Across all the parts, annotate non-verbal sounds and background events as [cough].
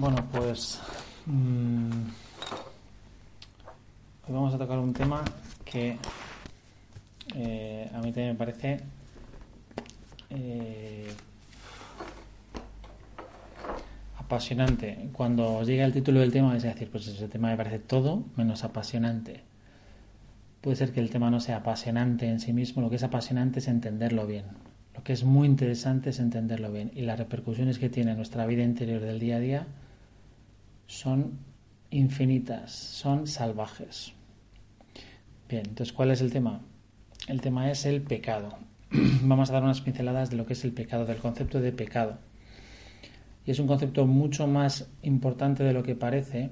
Bueno, pues mm, hoy vamos a tocar un tema que eh, a mí también me parece eh, apasionante. Cuando llega el título del tema vais a decir, pues ese tema me parece todo menos apasionante. Puede ser que el tema no sea apasionante en sí mismo, lo que es apasionante es entenderlo bien. Lo que es muy interesante es entenderlo bien y las repercusiones que tiene en nuestra vida interior del día a día son infinitas, son salvajes. Bien, entonces, ¿cuál es el tema? El tema es el pecado. [clears throat] Vamos a dar unas pinceladas de lo que es el pecado, del concepto de pecado. Y es un concepto mucho más importante de lo que parece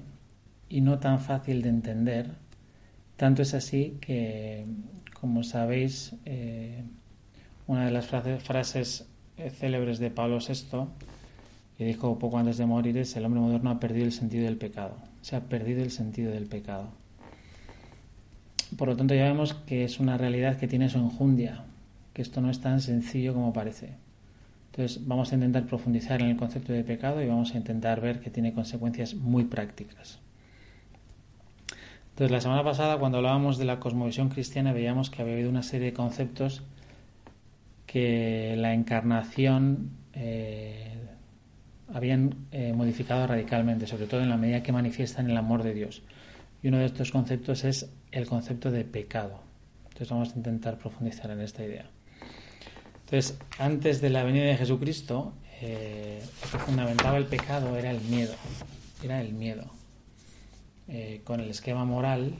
y no tan fácil de entender. Tanto es así que, como sabéis, eh, una de las frases eh, célebres de Pablo VI, que dijo poco antes de morir, es el hombre moderno ha perdido el sentido del pecado. Se ha perdido el sentido del pecado. Por lo tanto, ya vemos que es una realidad que tiene su enjundia, que esto no es tan sencillo como parece. Entonces, vamos a intentar profundizar en el concepto de pecado y vamos a intentar ver que tiene consecuencias muy prácticas. Entonces, la semana pasada, cuando hablábamos de la cosmovisión cristiana, veíamos que había habido una serie de conceptos que la encarnación eh, habían eh, modificado radicalmente, sobre todo en la medida que manifiestan el amor de Dios. Y uno de estos conceptos es el concepto de pecado. Entonces vamos a intentar profundizar en esta idea. Entonces, antes de la venida de Jesucristo, eh, lo que fundamentaba el pecado era el miedo. Era el miedo. con el esquema moral,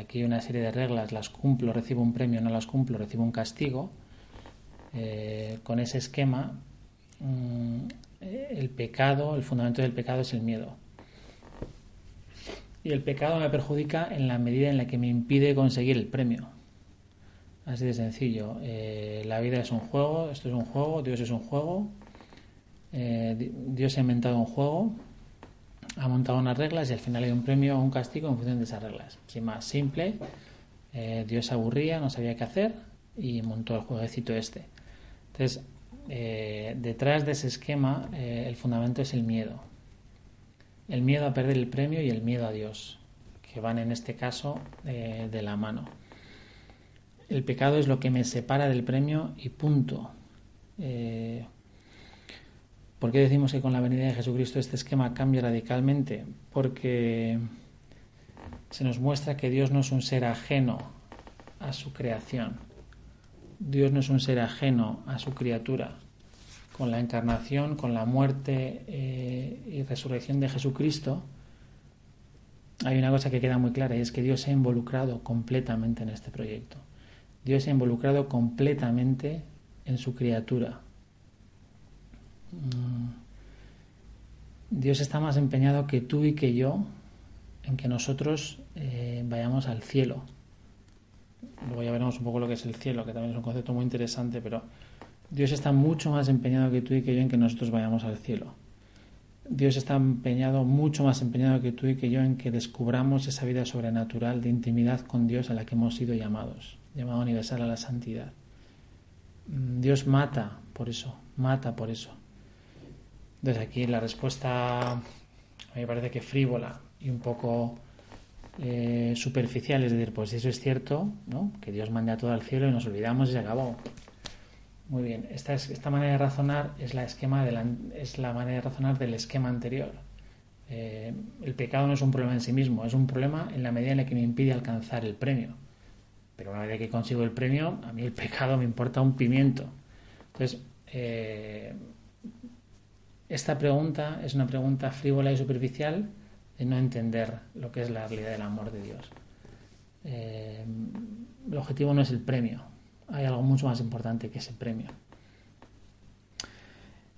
aquí hay una serie de reglas, las cumplo, recibo un premio, no las cumplo, recibo un castigo eh, con ese esquema, mm, el pecado, el fundamento del pecado es el miedo. Y el pecado me perjudica en la medida en la que me impide conseguir el premio. Así de sencillo. Eh, la vida es un juego, esto es un juego, Dios es un juego. Eh, Dios ha inventado un juego, ha montado unas reglas y al final hay un premio o un castigo en función de esas reglas. Sin más, simple. Dios se aburría, no sabía qué hacer y montó el jueguecito este. Entonces, eh, detrás de ese esquema, eh, el fundamento es el miedo. El miedo a perder el premio y el miedo a Dios, que van en este caso eh, de la mano. El pecado es lo que me separa del premio y punto. ¿Por qué decimos que con la venida de Jesucristo este esquema cambia radicalmente? Porque se nos muestra que Dios no es un ser ajeno a su creación Dios no es un ser ajeno a su criatura. Con la encarnación, con la muerte eh, y resurrección de Jesucristo, hay una cosa que queda muy clara y es que Dios se ha involucrado completamente en este proyecto. Dios se ha involucrado completamente en su criatura. Mm. Dios está más empeñado que tú y que yo en que nosotros eh, vayamos al cielo. Luego ya veremos un poco lo que es el cielo, que también es un concepto muy interesante, pero Dios está mucho más empeñado que tú y que yo en que nosotros vayamos al cielo. Dios está empeñado, mucho más empeñado que tú y que yo en que descubramos esa vida sobrenatural de intimidad con Dios a la que hemos sido llamados, llamado universal a la santidad. Mm, Dios mata por eso, mata por eso. Desde aquí la respuesta a mí me parece que frívola y un poco eh, superficial, es decir, pues eso es cierto, ¿no? que Dios manda todo al cielo y nos olvidamos y se acabó. Muy bien, esta, esta manera de razonar es la, esquema de la, es la manera de razonar del esquema anterior. Eh, el pecado no es un problema en sí mismo, es un problema en la medida en la que me impide alcanzar el premio. Pero una vez que consigo el premio, a mí el pecado me importa un pimiento. Entonces, eh, esta pregunta es una pregunta frívola y superficial de no entender lo que es la realidad del amor de Dios. Eh, el objetivo no es el premio, hay algo mucho más importante que ese premio.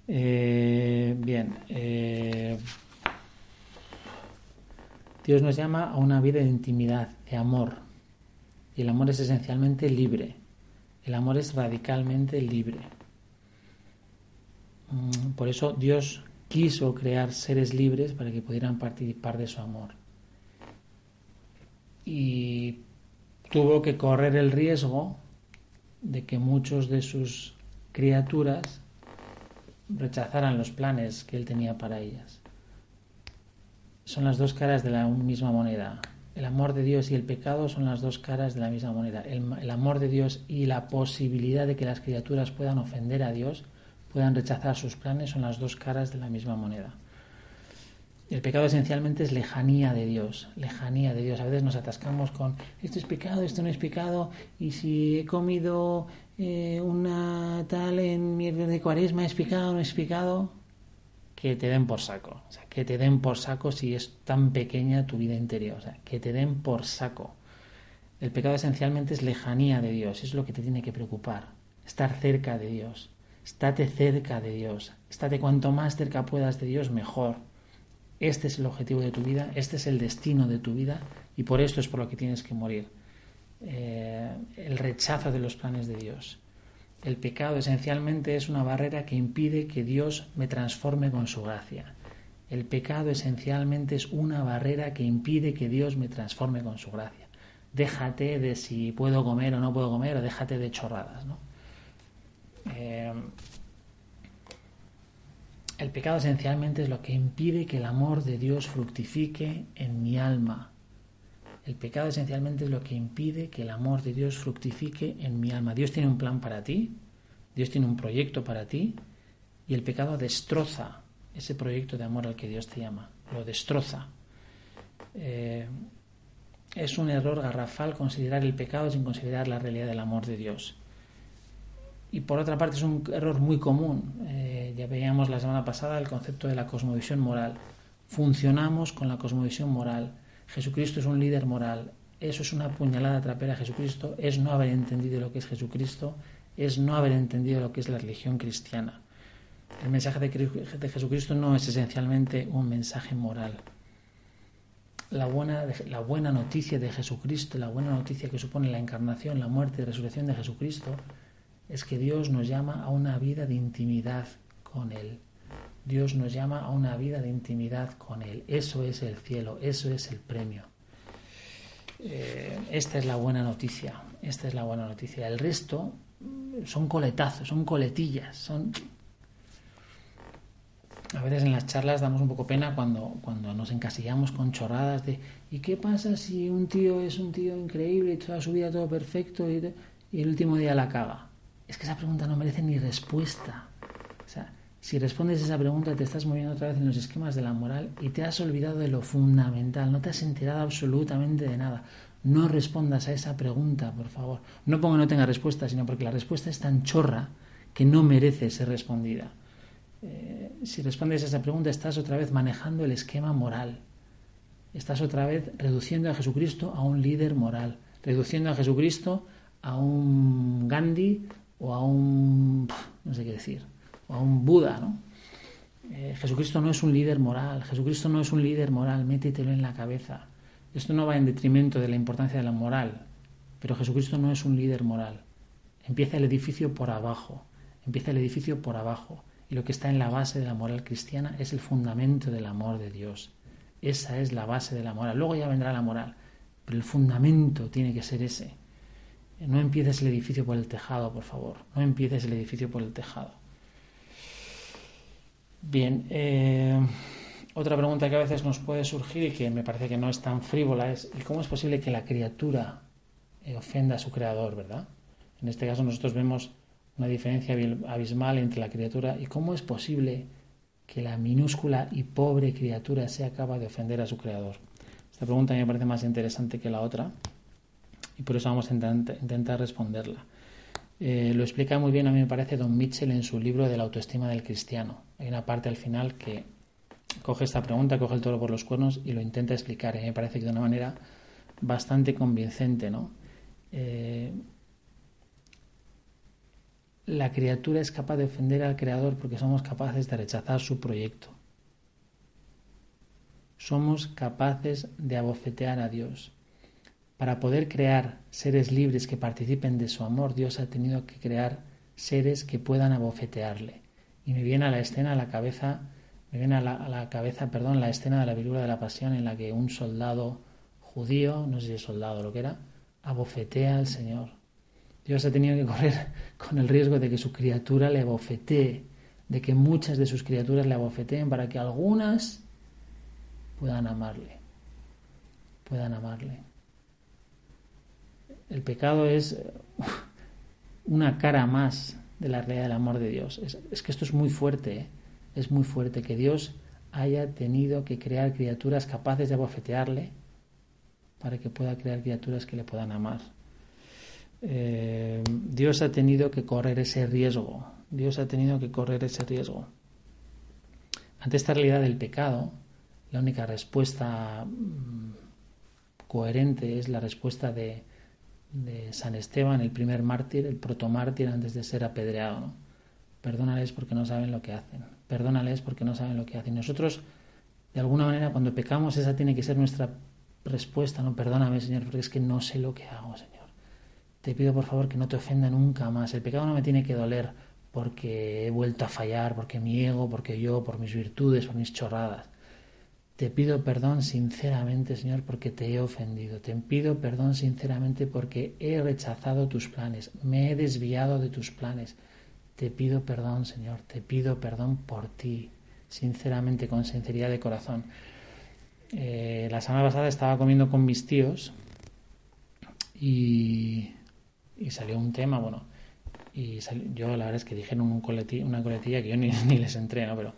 Eh, bien, eh, Dios nos llama a una vida de intimidad, de amor, y el amor es esencialmente libre, el amor es radicalmente libre. Mm, por eso Dios quiso crear seres libres para que pudieran participar de su amor. Y tuvo que correr el riesgo de que muchos de sus criaturas rechazaran los planes que él tenía para ellas. son las dos caras de la misma moneda. El amor de Dios y el pecado son las dos caras de la misma moneda. El, amor de Dios y la posibilidad de que las criaturas puedan ofender a Dios, puedan rechazar sus planes, son las dos caras de la misma moneda. El pecado esencialmente es lejanía de Dios, lejanía de Dios. A veces nos atascamos con esto es pecado, esto no es pecado, y si he comido eh, una tal en mierda de cuaresma, ¿es pecado no es pecado? que te den por saco. O sea, que te den por saco si es tan pequeña tu vida interior. O sea, que te den por saco. El pecado esencialmente es lejanía de Dios. Es lo que te tiene que preocupar. Estar cerca de Dios. Estate cerca de Dios. Estate cuanto más cerca puedas de Dios, mejor. Este es el objetivo de tu vida. Este es el destino de tu vida. Y por esto es por lo que tienes que morir. Eh, el rechazo de los planes de Dios. El pecado esencialmente es una barrera que impide que Dios me transforme con su gracia. El pecado esencialmente es una barrera que impide que Dios me transforme con su gracia. Déjate de si puedo comer o no puedo comer, o déjate de chorradas. ¿no? Eh, el pecado esencialmente es lo que impide que el amor de Dios fructifique en mi alma. El pecado esencialmente es lo que impide que el amor de Dios fructifique en mi alma. Dios tiene un plan para ti, Dios tiene un proyecto para ti y el pecado destroza ese proyecto de amor al que Dios te llama, lo destroza. Eh, es un error garrafal considerar el pecado sin considerar la realidad del amor de Dios. Y por otra parte es un error muy común. Eh, ya veíamos la semana pasada el concepto de la cosmovisión moral. Funcionamos con la cosmovisión moral Jesucristo es un líder moral. Eso es una puñalada trapera a Jesucristo, es no haber entendido lo que es Jesucristo, es no haber entendido lo que es la religión cristiana. El mensaje de Jesucristo no es esencialmente un mensaje moral. La buena, la buena noticia de Jesucristo, la buena noticia que supone la encarnación, la muerte y resurrección de Jesucristo, es que Dios nos llama a una vida de intimidad con Él. Dios nos llama a una vida de intimidad con Él. Eso es el cielo, eso es el premio. Eh, esta es la buena noticia, esta es la buena noticia. El resto son coletazos, son coletillas, son... A veces en las charlas damos un poco pena cuando, cuando nos encasillamos con chorradas de ¿y qué pasa si un tío es un tío increíble y toda su vida todo perfecto y, y el último día la caga? Es que esa pregunta no merece ni respuesta. O sea, si respondes esa pregunta te estás moviendo otra vez en los esquemas de la moral y te has olvidado de lo fundamental, no te has enterado absolutamente de nada. No respondas a esa pregunta, por favor. No pongo no tenga respuesta, sino porque la respuesta es tan chorra que no merece ser respondida. Eh, si respondes a esa pregunta estás otra vez manejando el esquema moral. Estás otra vez reduciendo a Jesucristo a un líder moral, reduciendo a Jesucristo a un Gandhi o a un... no sé qué decir o a un Buda, ¿no? Eh, Jesucristo no es un líder moral, Jesucristo no es un líder moral, métetelo en la cabeza. Esto no va en detrimento de la importancia de la moral, pero Jesucristo no es un líder moral. Empieza el edificio por abajo, empieza el edificio por abajo, y lo que está en la base de la moral cristiana es el fundamento del amor de Dios. Esa es la base de la moral. Luego ya vendrá la moral, pero el fundamento tiene que ser ese. No empieces el edificio por el tejado, por favor. No empieces el edificio por el tejado. Bien, eh, otra pregunta que a veces nos puede surgir y que me parece que no es tan frívola es cómo es posible que la criatura eh, ofenda a su creador, verdad? En este caso nosotros vemos una diferencia abismal entre la criatura y cómo es posible que la minúscula y pobre criatura sea capaz de ofender a su creador. Esta pregunta me parece más interesante que la otra y por eso vamos a intentar responderla. Eh, lo explica muy bien, a mí me parece, Don Mitchell en su libro de la autoestima del cristiano. Hay una parte al final que coge esta pregunta, coge el toro por los cuernos y lo intenta explicar. Y me parece que de una manera bastante convincente, ¿no? Eh, la criatura es capaz de ofender al creador porque somos capaces de rechazar su proyecto. Somos capaces de abofetear a Dios. Para poder crear seres libres que participen de su amor, Dios ha tenido que crear seres que puedan abofetearle. Y me viene a la escena a la cabeza, me viene a la, cabeza, perdón, la escena de la viruela de la pasión en la que un soldado judío, no sé si es soldado lo que era, abofetea al Señor. Dios ha tenido que correr [laughs] con el riesgo de que su criatura le abofetee, de que muchas de sus criaturas le abofeteen para que algunas puedan amarle, puedan amarle. El pecado es [laughs] una cara más de la realidad del amor de Dios. Es, que esto es muy fuerte, ¿eh? es muy fuerte que Dios haya tenido que crear criaturas capaces de abofetearle para que pueda crear criaturas que le puedan amar. Eh, Dios ha tenido que correr ese riesgo. Dios ha tenido que correr ese riesgo. Ante esta realidad del pecado, la única respuesta mm, coherente es la respuesta de, de San Esteban, el primer mártir, el protomártir antes de ser apedreado. Perdónales porque no saben lo que hacen. Perdónales porque no saben lo que hacen. Nosotros, de alguna manera, cuando pecamos, esa tiene que ser nuestra respuesta. No, perdóname, Señor, porque es que no sé lo que hago, Señor. Te pido, por favor, que no te ofenda nunca más. El pecado no me tiene que doler porque he vuelto a fallar, porque mi ego, porque yo, por mis virtudes, por mis chorradas. Te pido perdón sinceramente, Señor, porque te he ofendido. Te pido perdón sinceramente porque he rechazado tus planes, me he desviado de tus planes. Te pido perdón, Señor, te pido perdón por ti, sinceramente, con sinceridad de corazón. Eh, la semana pasada estaba comiendo con mis tíos y, salió un tema, bueno, y yo la verdad es que dijeron un una coletilla que yo ni, [laughs] ni les entré, ¿no? Pero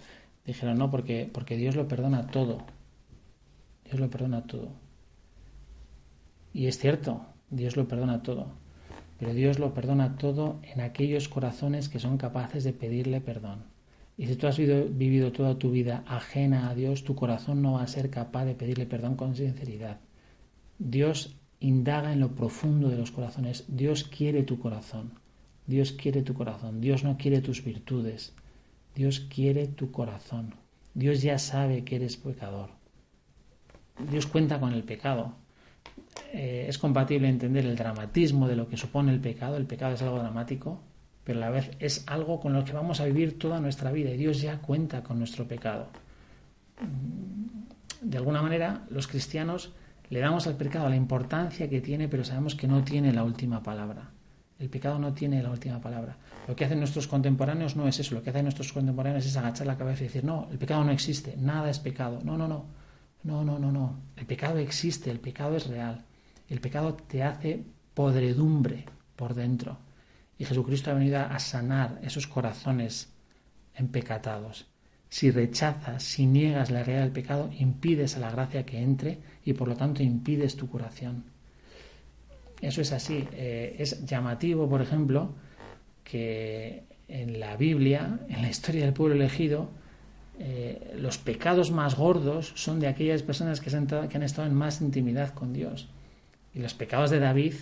Dijeron, no, porque, porque Dios lo perdona todo. Dios lo perdona todo. Y es cierto, Dios lo perdona todo. Pero Dios lo perdona todo en aquellos corazones que son capaces de pedirle perdón. Y si tú has vivido, toda tu vida ajena a Dios, tu corazón no va a ser capaz de pedirle perdón con sinceridad. Dios indaga en lo profundo de los corazones. Dios quiere tu corazón. Dios quiere tu corazón. Dios no quiere tus virtudes. Dios quiere tu corazón. Dios ya sabe que eres pecador. Dios cuenta con el pecado. Eh, es compatible entender el dramatismo de lo que supone el pecado. El pecado es algo dramático, pero a la vez es algo con lo que vamos a vivir toda nuestra vida y Dios ya cuenta con nuestro pecado. De alguna manera, los cristianos le damos al pecado la importancia que tiene, pero sabemos que no tiene la última palabra. El pecado no tiene la última palabra. Lo que hacen nuestros contemporáneos no es eso. Lo que hacen nuestros contemporáneos es agachar la cabeza y decir, no, el pecado no existe, nada es pecado. No, no, no. No, no, no, no. El pecado existe, el pecado es real. El pecado te hace podredumbre por dentro. Y Jesucristo ha venido a sanar esos corazones empecatados. Si rechazas, si niegas la realidad del pecado, impides a la gracia que entre y por lo tanto impides tu curación. Eso es así. Eh, es llamativo, por ejemplo, que en la Biblia, en la historia del pueblo elegido, eh, los pecados más gordos son de aquellas personas que, han estado en más intimidad con Dios. Y los pecados de David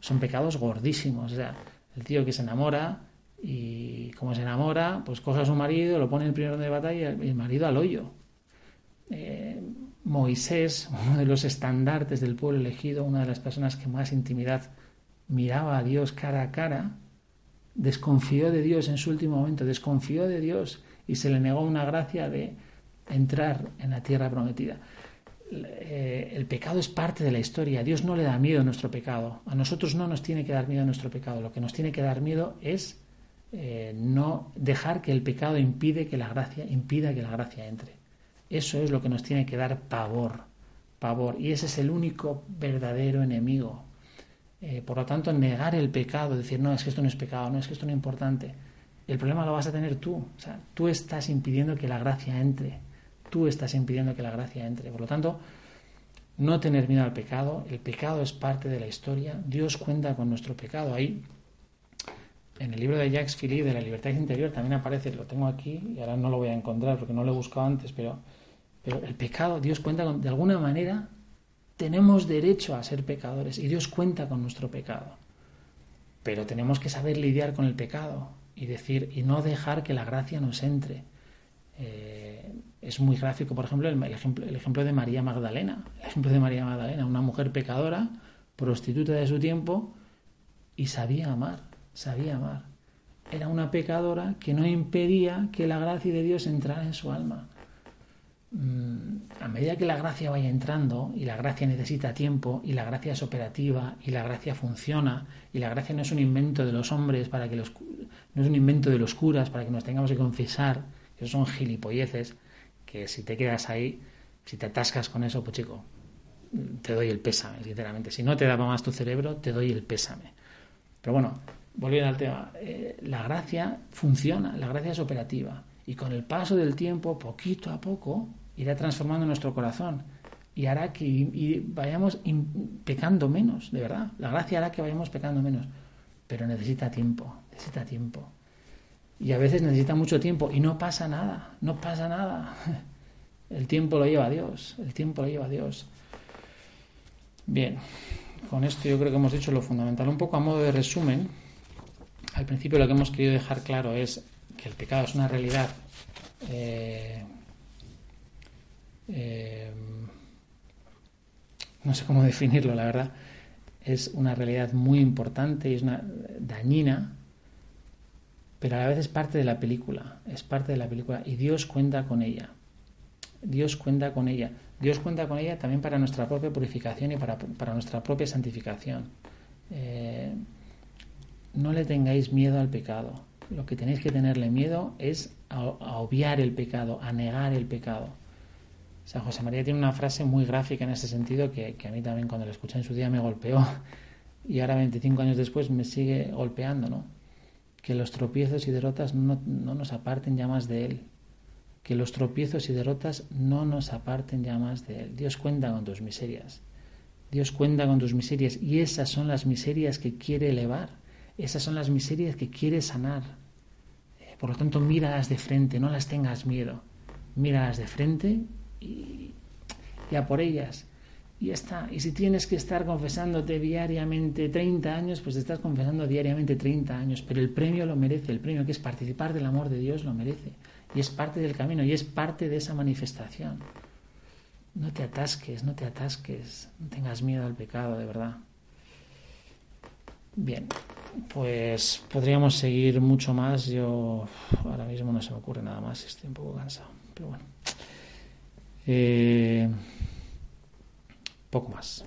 son pecados gordísimos. O sea, el tío que se enamora y como se enamora, pues coge a su marido, lo pone en el primer de batalla y el marido al hoyo. Eh, Moisés, uno de los estandartes del pueblo elegido, una de las personas que más intimidad miraba a Dios cara a cara, desconfió de Dios en su último momento, desconfió de Dios y se le negó una gracia de entrar en la tierra prometida. Eh, el pecado es parte de la historia. Dios no le da miedo a nuestro pecado. A nosotros no nos tiene que dar miedo a nuestro pecado. Lo que nos tiene que dar miedo es eh, no dejar que el pecado impide que la gracia impida que la gracia entre. Eso es lo que nos tiene que dar pavor, pavor. Y ese es el único verdadero enemigo. Eh, por lo tanto, negar el pecado, decir, no, es que esto no es pecado, no, es que esto no es importante. El problema lo vas a tener tú. O sea, tú estás impidiendo que la gracia entre. Tú estás impidiendo que la gracia entre. Por lo tanto, no tener miedo al pecado. El pecado es parte de la historia. Dios cuenta con nuestro pecado. Ahí, en el libro de Jacques Philippe de la libertad interior, también aparece, lo tengo aquí y ahora no lo voy a encontrar porque no lo he buscado antes, pero el pecado, Dios cuenta con, de alguna manera, tenemos derecho a ser pecadores y Dios cuenta con nuestro pecado. Pero tenemos que saber lidiar con el pecado y decir, y no dejar que la gracia nos entre. Eh, es muy gráfico, por ejemplo el, ejemplo, el ejemplo de María Magdalena. El ejemplo de María Magdalena, una mujer pecadora, prostituta de su tiempo, y sabía amar, sabía amar. Era una pecadora que no impedía que la gracia de Dios entrara en su alma. Mm, a medida que la gracia vaya entrando y la gracia necesita tiempo y la gracia es operativa y la gracia funciona y la gracia no es un invento de los hombres para que los no es un invento de los curas para que nos tengamos que confesar, que son gilipolleces, que si te quedas ahí Si te atascas con eso, pues chico, te doy el pésame, sinceramente. Si no te daba más tu cerebro, te doy el pésame. Pero bueno, volviendo al tema, eh, la gracia funciona, la gracia es operativa. Y con el paso del tiempo, poquito a poco, irá transformando nuestro corazón y hará que vayamos pecando menos, de verdad. La gracia hará que vayamos pecando menos. Pero necesita tiempo, necesita tiempo. Y a veces necesita mucho tiempo y no pasa nada, no pasa nada. [laughs] El tiempo lo lleva Dios, el tiempo lo lleva Dios. Bien, con esto yo creo que hemos dicho lo fundamental. Un poco a modo de resumen, al principio lo que hemos querido dejar claro es que el pecado es una realidad eh, eh, no sé cómo [laughs] definirlo, la verdad, es una realidad muy importante y es una dañina, pero a la vez es parte de la película, es parte de la película y Dios cuenta con ella. Dios cuenta con ella. Dios cuenta con ella también para nuestra propia purificación y para, nuestra propia santificación. Eh, no le tengáis miedo al pecado. Lo que tenéis que tenerle miedo es a, obviar el pecado, a negar el pecado. San José María tiene una frase muy gráfica en ese sentido que, a mí también cuando la escuché en su día me golpeó y ahora 25 años después me sigue golpeando, ¿no? Que los tropiezos y derrotas no, no nos aparten ya más de Él, que los tropiezos y derrotas no nos aparten ya más de Él. Dios cuenta con tus miserias. Dios cuenta con tus miserias y esas son las miserias que quiere elevar. Esas son las miserias que quiere sanar. Eh, por lo tanto, míralas de frente, no las tengas miedo. Míralas de frente y ya por ellas. Y ya está. Y si tienes que estar confesándote diariamente 30 años, pues estás confesando diariamente 30 años. Pero el premio lo merece, el premio que es participar del amor de Dios lo merece y es parte del camino y es parte de esa manifestación. No te atasques, no te atasques, no tengas miedo al pecado, de verdad. Bien, pues podríamos seguir mucho más. Yo ahora mismo no se me ocurre nada más, estoy un poco cansado, pero bueno. Eh, poco más.